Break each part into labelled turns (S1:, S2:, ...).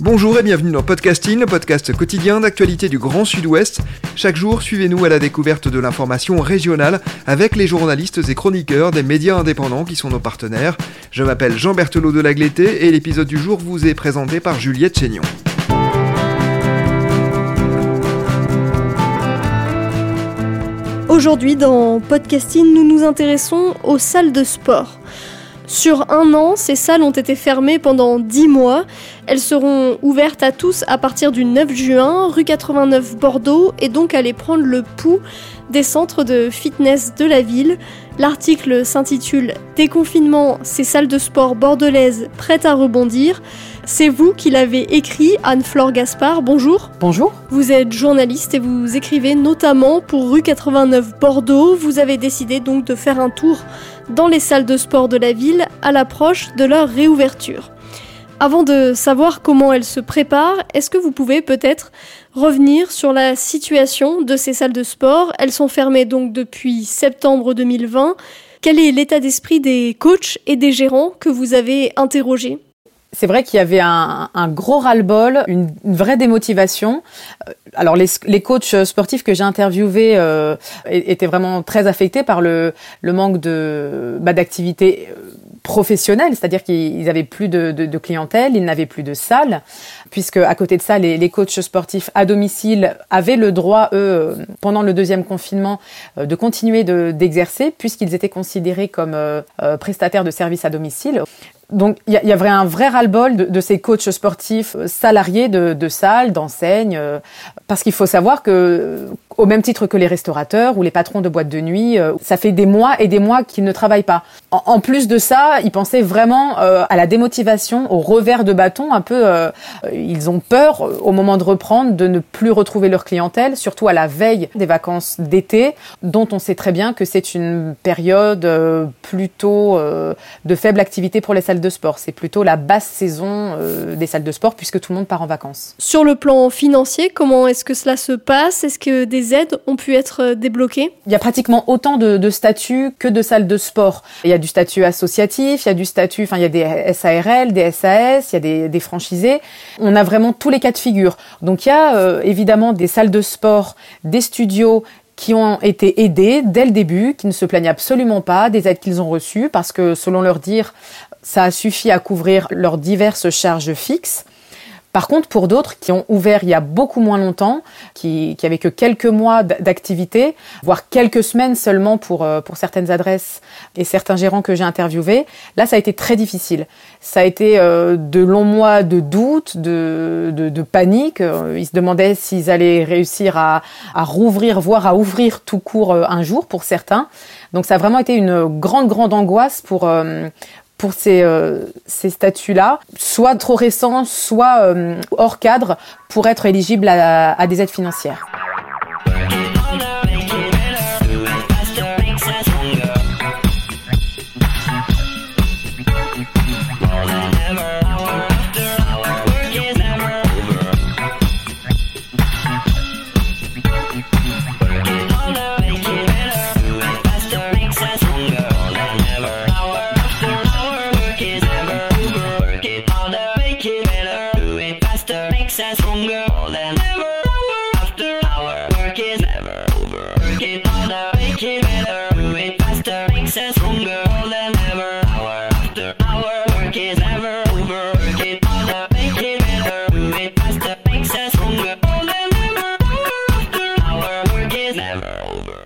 S1: Bonjour et bienvenue dans Podcasting, le podcast quotidien d'actualité du Grand Sud-Ouest. Chaque jour, suivez-nous à la découverte de l'information régionale avec les journalistes et chroniqueurs des médias indépendants qui sont nos partenaires. Je m'appelle Jean Berthelot de Lagleté et l'épisode du jour vous est présenté par Juliette Chénion.
S2: Aujourd'hui, dans Podcasting, nous nous intéressons aux salles de sport. Sur un an, ces salles ont été fermées pendant 10 mois. Elles seront ouvertes à tous à partir du 9 juin, rue 89 Bordeaux, et donc aller prendre le pouls des centres de fitness de la ville. L'article s'intitule Déconfinement, ces salles de sport bordelaises prêtes à rebondir. C'est vous qui l'avez écrit, Anne-Flore Gaspard. Bonjour.
S3: Bonjour.
S2: Vous êtes journaliste et vous écrivez notamment pour rue 89 Bordeaux. Vous avez décidé donc de faire un tour dans les salles de sport de la ville à l'approche de leur réouverture. Avant de savoir comment elles se préparent, est-ce que vous pouvez peut-être revenir sur la situation de ces salles de sport? Elles sont fermées donc depuis septembre 2020. Quel est l'état d'esprit des coachs et des gérants que vous avez interrogés?
S3: C'est vrai qu'il y avait un, gros ras-le-bol, une, vraie démotivation. Euh, alors les, les coachs sportifs que j'ai interviewés euh, étaient vraiment très affectés par le, le manque de bah, d'activité euh, professionnelle, c'est-à-dire qu'ils avaient plus de, clientèle, ils n'avaient plus de salle, puisque à côté de ça, les, les coachs sportifs à domicile avaient le droit, eux, pendant le deuxième confinement, de continuer d'exercer, puisqu'ils étaient considérés comme prestataires de services à domicile. Donc il y, y, avait un vrai ras-le-bol de, de, ces coachs sportifs euh, salariés de, de salles, d'enseignes, euh, parce qu'il faut savoir que au même titre que les restaurateurs ou les patrons de boîtes de nuit, euh, ça fait des mois et des mois qu'ils ne travaillent pas. En, plus de ça, ils pensaient vraiment à la démotivation, au revers de bâton, un peu. ils ont peur au moment de reprendre de ne plus retrouver leur clientèle, surtout à la veille des vacances d'été, dont on sait très bien que c'est une période plutôt de faible activité pour les salles de sport. C'est plutôt la basse saison euh, des salles de sport puisque tout le monde part en vacances.
S2: Sur le plan financier, comment est-ce que cela se passe? Est-ce que des aides ont pu être euh, débloquées?
S3: Il y a pratiquement autant de, statuts que de salles de sport. Il y a du statut associatif, il y a du statut, enfin il y a des SARL, des SAS, il y a des, franchisés. On a vraiment tous les cas de figure. Donc il y a euh, évidemment des salles de sport, des studios qui ont été aidés dès le début, qui ne se plaignent absolument pas des aides qu'ils ont reçues, parce que selon leur dire, ça a suffi à couvrir leurs diverses charges fixes. Par contre, pour d'autres qui ont ouvert il y a beaucoup moins longtemps, qui, qui avaient que quelques mois d'activité, voire quelques semaines seulement pour, euh, pour certaines adresses et certains gérants que j'ai interviewés, là, ça a été très difficile. Ça a été euh, de longs mois de doute, de, de, de panique. Euh, ils se demandaient s'ils allaient réussir à, à rouvrir, voire à ouvrir tout court un jour pour certains. Donc ça a vraiment été une grande, grande angoisse pour, pour ces, euh, ces statuts-là, soit trop récents, soit euh, hors cadre, pour être éligibles à, à des aides financières.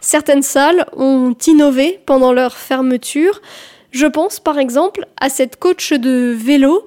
S2: Certaines salles ont innové pendant leur fermeture. Je pense par exemple à cette coach de vélo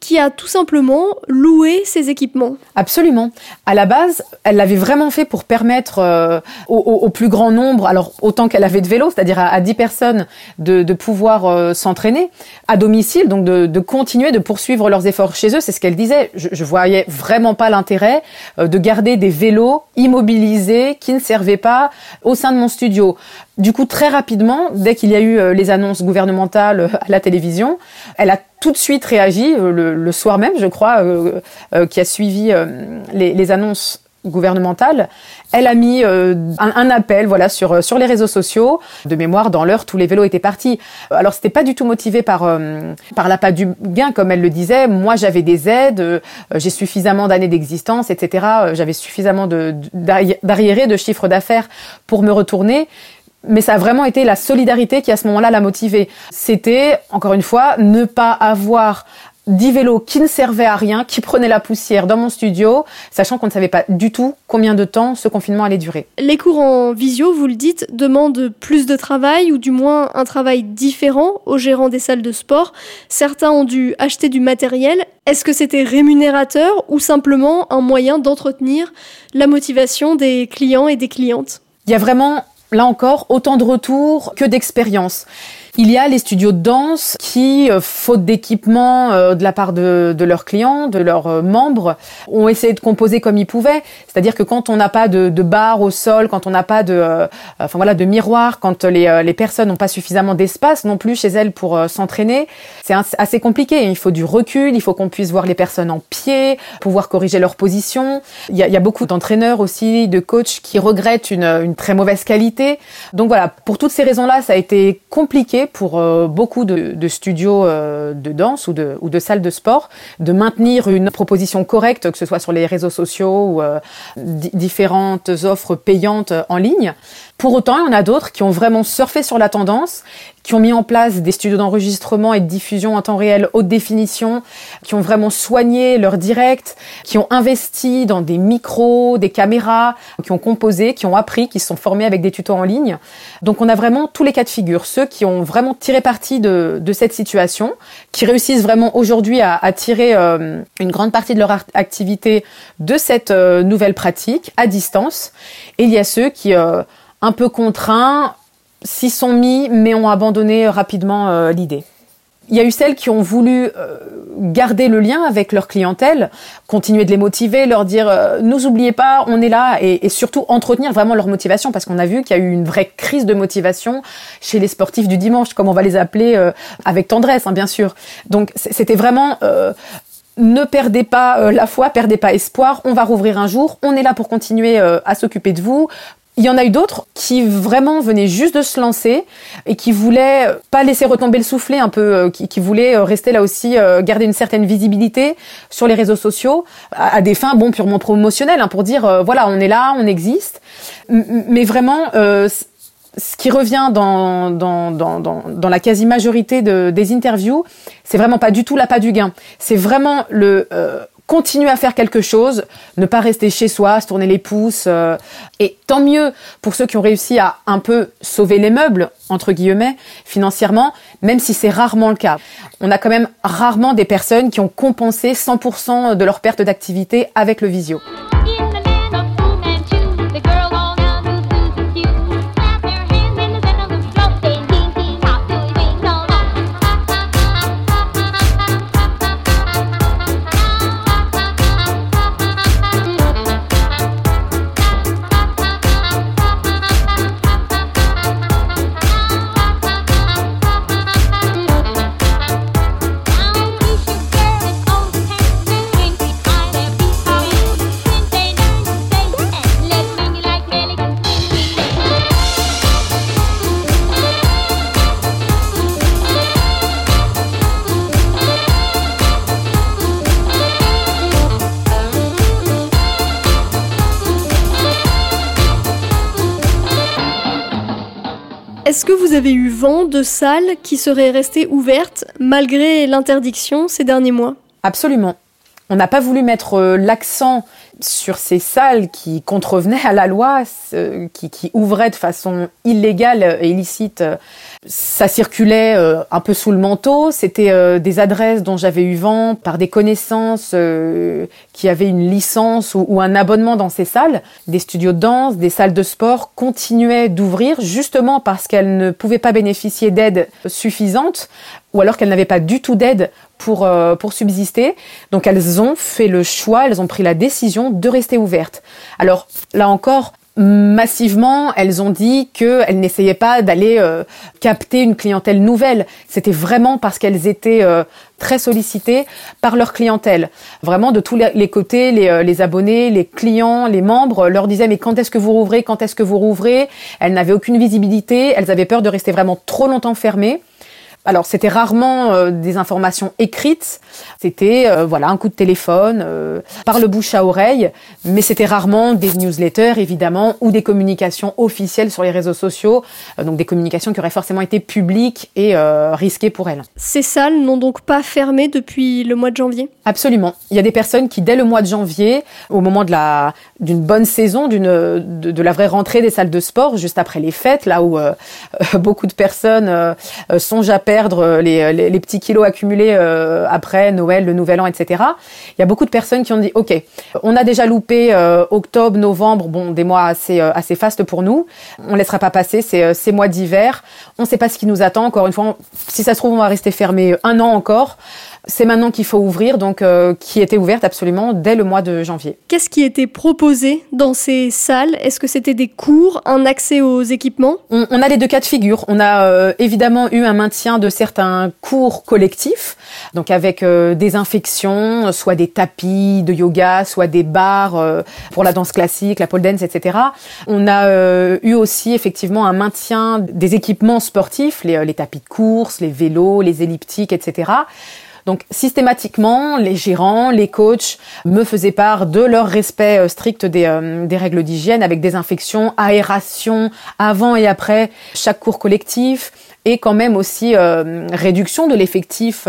S2: qui a tout simplement loué ces équipements.
S3: Absolument. À la base, elle l'avait vraiment fait pour permettre euh, au, plus grand nombre, alors autant qu'elle avait de vélos, c'est-à-dire à, 10 personnes, de, pouvoir euh, s'entraîner à domicile, donc de, continuer de poursuivre leurs efforts chez eux. C'est ce qu'elle disait. Je, je voyais vraiment pas l'intérêt euh, de garder des vélos immobilisés qui ne servaient pas au sein de mon studio. Du coup, très rapidement, dès qu'il y a eu les annonces gouvernementales à la télévision, elle a tout de suite réagi euh, le, soir même, je crois, euh, euh, qui a suivi les, annonces gouvernementales. Elle a mis un, appel, voilà, sur sur les réseaux sociaux. De mémoire, dans l'heure, tous les vélos étaient partis. Alors, c'était pas du tout motivé par par l'appât du gain, comme elle le disait. Moi, j'avais des aides, j'ai suffisamment d'années d'existence, etc. J'avais suffisamment de d'arriérés, de chiffre d'affaires pour me retourner mais ça a vraiment été la solidarité qui à ce moment-là l'a motivée. C'était, encore une fois, ne pas avoir dix vélos qui ne servaient à rien, qui prenaient la poussière dans mon studio, sachant qu'on ne savait pas du tout combien de temps ce confinement allait durer.
S2: Les cours en visio, vous le dites, demandent plus de travail, ou du moins un travail différent aux gérants des salles de sport. Certains ont dû acheter du matériel. Est-ce que c'était rémunérateur ou simplement un moyen d'entretenir la motivation des clients et des clientes?
S3: Il y a vraiment là encore, autant de retours que d'expériences. Il y a les studios de danse qui, euh, faute d'équipement euh, de la part de, de, leurs clients, de leurs euh, membres, ont essayé de composer comme ils pouvaient. C'est-à-dire que quand on n'a pas de, de bar au sol, quand on n'a pas de, enfin voilà, de miroir, quand les, les personnes n'ont pas suffisamment d'espace non plus chez elles pour s'entraîner, c'est assez compliqué. Il faut du recul, il faut qu'on puisse voir les personnes en pied, pouvoir corriger leur position. Il y a, il y a beaucoup d'entraîneurs aussi, de coachs qui regrettent une, une très mauvaise qualité. Donc voilà, pour toutes ces raisons-là, ça a été compliqué pour euh, beaucoup de, studios euh, de danse ou de, salles de sport de maintenir une proposition correcte, que ce soit sur les réseaux sociaux ou euh, différentes offres payantes en ligne. Pour autant, il y en a d'autres qui ont vraiment surfé sur la tendance, qui ont mis en place des studios d'enregistrement et de diffusion en temps réel haute définition, qui ont vraiment soigné leur direct, qui ont investi dans des micros, des caméras, qui ont composé, qui ont appris, qui se sont formés avec des tutos en ligne. Donc on a vraiment tous les cas de figure, ceux qui ont vraiment tiré parti de, de cette situation, qui réussissent vraiment aujourd'hui à, à, tirer euh, une grande partie de leur activité de cette euh, nouvelle pratique à distance. Et il y a ceux qui euh, un peu contraints, s'y sont mis, mais ont abandonné rapidement euh, l'idée. Il y a eu celles qui ont voulu euh, garder le lien avec leur clientèle, continuer de les motiver, leur dire euh, nous oubliez pas, on est là, et, surtout entretenir vraiment leur motivation, parce qu'on a vu qu'il y a eu une vraie crise de motivation chez les sportifs du dimanche, comme on va les appeler, avec tendresse, hein, bien sûr. Donc c'était vraiment ne perdez pas la foi, perdez pas espoir, on va rouvrir un jour, on est là pour continuer à s'occuper de vous, il y en a eu d'autres qui vraiment venaient juste de se lancer et qui voulaient pas laisser retomber le soufflet un peu, euh, qui, voulaient euh, rester là aussi, euh, garder une certaine visibilité sur les réseaux sociaux à, des fins bon purement promotionnelles hein, pour dire voilà on est là, on existe, mais vraiment ce qui revient dans, la quasi-majorité de, des interviews, c'est vraiment pas du tout l'appât du gain. C'est vraiment le continuer à faire quelque chose, ne pas rester chez soi, se tourner les pouces. Euh, et tant mieux pour ceux qui ont réussi à un peu sauver les meubles, entre guillemets, financièrement, même si c'est rarement le cas. On a quand même rarement des personnes qui ont compensé 100% de leur perte d'activité avec le visio.
S2: Est-ce que vous avez eu vent de salles qui seraient restées ouvertes malgré l'interdiction ces derniers mois?
S3: Absolument. On n'a pas voulu mettre euh, l'accent sur ces salles qui contrevenaient à la loi, qui, qui ouvraient de façon illégale et illicite, ça circulait euh, un peu sous le manteau. C'était euh, des adresses dont j'avais eu vent par des connaissances euh, qui avaient une licence ou, ou, un abonnement dans ces salles. Des studios de danse, des salles de sport continuaient d'ouvrir justement parce qu'elles ne pouvaient pas bénéficier d'aide suffisante ou alors qu'elles n'avaient pas du tout d'aide pour, pour subsister. Donc elles ont fait le choix, elles ont pris la décision de rester ouvertes. Alors là encore, massivement, elles ont dit qu'elles n'essayaient pas d'aller euh, capter une clientèle nouvelle. C'était vraiment parce qu'elles étaient euh, très sollicitées par leur clientèle. Vraiment de tous les côtés, euh, les, abonnés, les clients, les membres leur disaient mais quand est-ce que vous rouvrez, quand est-ce que vous rouvrez? Elles n'avaient aucune visibilité, elles avaient peur de rester vraiment trop longtemps fermées. Alors c'était rarement euh, des informations écrites, c'était euh, voilà un coup de téléphone, euh, par le bouche à oreille, mais c'était rarement des newsletters évidemment ou des communications officielles sur les réseaux sociaux, donc des communications qui auraient forcément été publiques et risquées pour elles.
S2: Ces salles n'ont donc pas fermé depuis le mois de janvier?
S3: Absolument. Il y a des personnes qui dès le mois de janvier, au moment de la d'une bonne saison, d'une de, de, la vraie rentrée des salles de sport, juste après les fêtes, là où beaucoup de personnes songent à perdre euh, les, les, petits kilos accumulés euh, après Noël, le Nouvel An, etc. Il y a beaucoup de personnes qui ont dit, OK, on a déjà loupé euh, octobre, novembre, bon, des mois assez, assez fastes pour nous. On laissera pas passer ces, ces mois d'hiver. On ne sait pas ce qui nous attend. Encore une fois, si ça se trouve, on va rester fermé un an encore c'est maintenant qu'il faut ouvrir, donc euh, qui était ouverte absolument dès le mois de janvier.
S2: Qu'est-ce qui était proposé dans ces salles? Est-ce que c'était des cours, un accès aux équipements?
S3: On, a les deux cas de figure. On a euh, évidemment eu un maintien de certains cours collectifs, donc avec euh, des infections, soit des tapis de yoga, soit des bars pour la danse classique, la pole dance, etc. On a eu aussi effectivement un maintien des équipements sportifs, les, les tapis de course, les vélos, les elliptiques, etc. Donc systématiquement, les gérants, les coachs me faisaient part de leur respect euh, strict des, euh, des règles d'hygiène avec des infections, aération avant et après chaque cours collectif et quand même aussi euh, réduction de l'effectif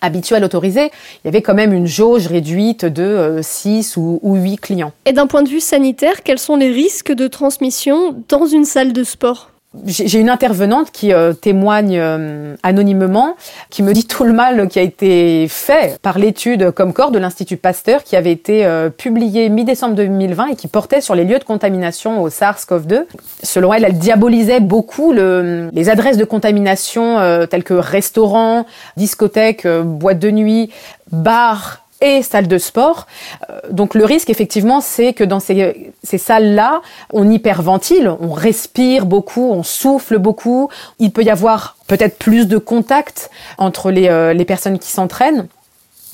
S3: habituel autorisé, il y avait quand même une jauge réduite de 6 ou, ou 8 clients.
S2: Et d'un point de vue sanitaire, quels sont les risques de transmission dans une salle de sport?
S3: J'ai une intervenante qui euh, témoigne euh, anonymement, qui me dit tout le mal qui a été fait par l'étude Comcor de l'Institut Pasteur qui avait été euh, publiée mi-décembre 2020 et qui portait sur les lieux de contamination au SARS-CoV-2. Selon elle, elle diabolisait beaucoup le, les adresses de contamination telles que restaurants, discothèques, boîtes de nuit, bars et salles de sport. Euh, donc le risque, effectivement, c'est que dans ces, salles-là, on hyperventile, on respire beaucoup, on souffle beaucoup. Il peut y avoir peut-être plus de contact entre les, euh, les personnes qui s'entraînent.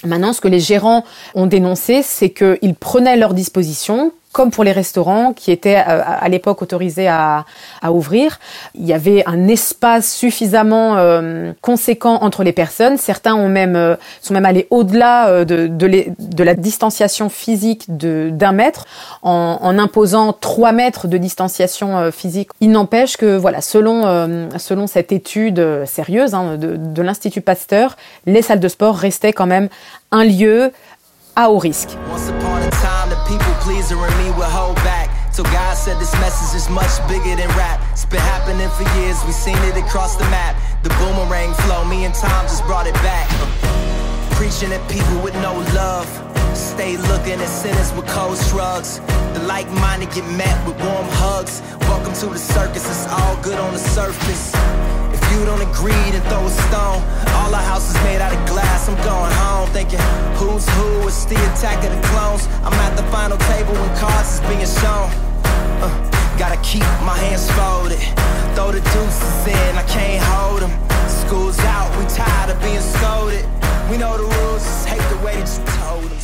S3: Maintenant, ce que les gérants ont dénoncé, c'est qu'ils prenaient leurs dispositions, comme pour les restaurants qui étaient euh, à l'époque autorisés à, ouvrir. Il y avait un espace suffisamment euh, conséquent entre les personnes. Certains ont même euh, sont même allés au-delà de, de, la distanciation physique d'un mètre en, en, imposant trois mètres de distanciation physique. Il n'empêche que voilà, selon selon cette étude sérieuse hein, de, de l'Institut Pasteur, les salles de sport restaient quand même un lieu à haut risque. Pleasing me would hold back. So God said this message is much bigger than rap. It's been happening for years, we seen it across the map. The boomerang flow, me and Tom just brought it back. Preaching at people with no love. Stay looking at sinners with cold shrugs. The like-minded get met with warm hugs. Welcome to the circus, it's all good on the surface. If you don't agree, then throw a stone. All our house is made out of glass. I'm going home thinking, who's who? It's the attack of the final table when cards is being shown. Uh, gotta keep my hands folded. Throw the deuces in, I can't hold them. School's out, we tired of being scolded. We know the rules, just hate the way that you told them.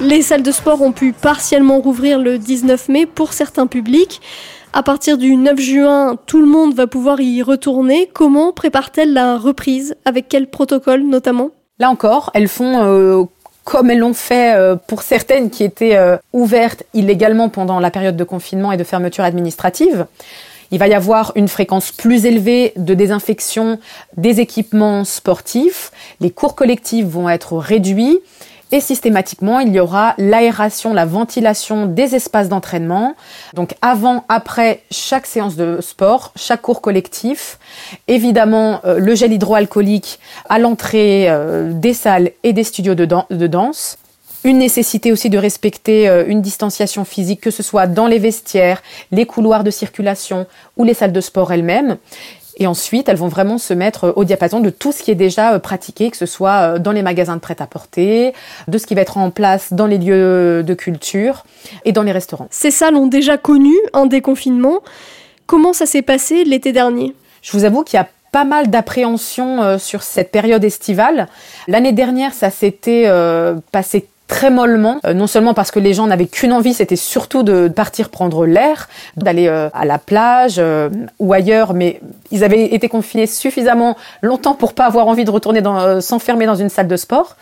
S2: Les salles de sport ont pu partiellement rouvrir le 19 mai pour certains publics. À partir du 9 juin, tout le monde va pouvoir y retourner. Comment prépare-t-elle la reprise? Avec quel protocole notamment?
S3: Là encore, elles font euh, comme elles l'ont fait euh, pour certaines qui étaient euh, ouvertes illégalement pendant la période de confinement et de fermeture administrative. Il va y avoir une fréquence plus élevée de désinfection des équipements sportifs. Les cours collectifs vont être réduits Et systématiquement, il y aura l'aération, la ventilation des espaces d'entraînement. Donc avant, après chaque séance de sport, chaque cours collectif. Évidemment, euh, le gel hydroalcoolique à l'entrée euh, des salles et des studios de, danse une nécessité aussi de respecter euh, une distanciation physique, que ce soit dans les vestiaires, les couloirs de circulation ou les salles de sport elles-mêmes. Et ensuite, elles vont vraiment se mettre au diapason de tout ce qui est déjà euh, pratiqué, que ce soit euh, dans les magasins de prêt-à-porter, de ce qui va être en place dans les lieux de culture et dans les restaurants.
S2: Ces salles ont déjà connu un déconfinement. Comment ça s'est passé l'été dernier?
S3: Je vous avoue qu'il y a pas mal d'appréhension sur cette période estivale. L'année dernière, ça s'était passé très mollement, euh, non seulement parce que les gens n'avaient qu'une envie, c'était surtout de partir prendre l'air, d'aller euh, à la plage euh, ou ailleurs, mais ils avaient été confinés suffisamment longtemps pour pas avoir envie de retourner dans, s'enfermer dans une salle de sport.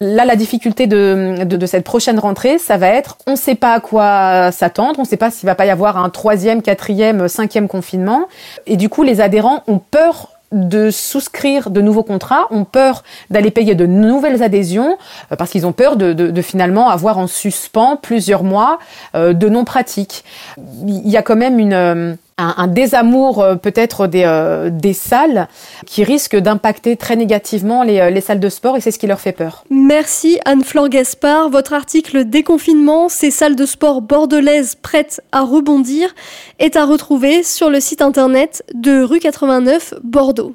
S3: Là, la difficulté de, de, de, cette prochaine rentrée, ça va être, on ne sait pas à quoi s'attendre, on ne sait pas s'il va pas y avoir un troisième, quatrième, cinquième confinement, et du coup, les adhérents ont peur de souscrire de nouveaux contrats, ont peur d'aller payer de nouvelles adhésions euh, parce qu'ils ont peur de, finalement avoir en suspens plusieurs mois euh, de non-pratique. Il y a quand même une, un, désamour euh, peut-être des, euh, des salles qui risque d'impacter très négativement les, euh, les, salles de sport et c'est ce qui leur fait peur.
S2: Merci Anne-Flore Gaspard. Votre article Déconfinement, ces salles de sport bordelaises prêtes à rebondir est à retrouver sur le site internet de rue 89 Bordeaux.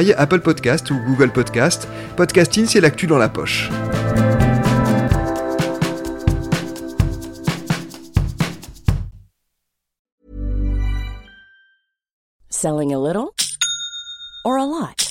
S1: Apple Podcast ou Google Podcast. Podcasting, c'est l'actu dans la poche.
S4: Selling a little or a lot?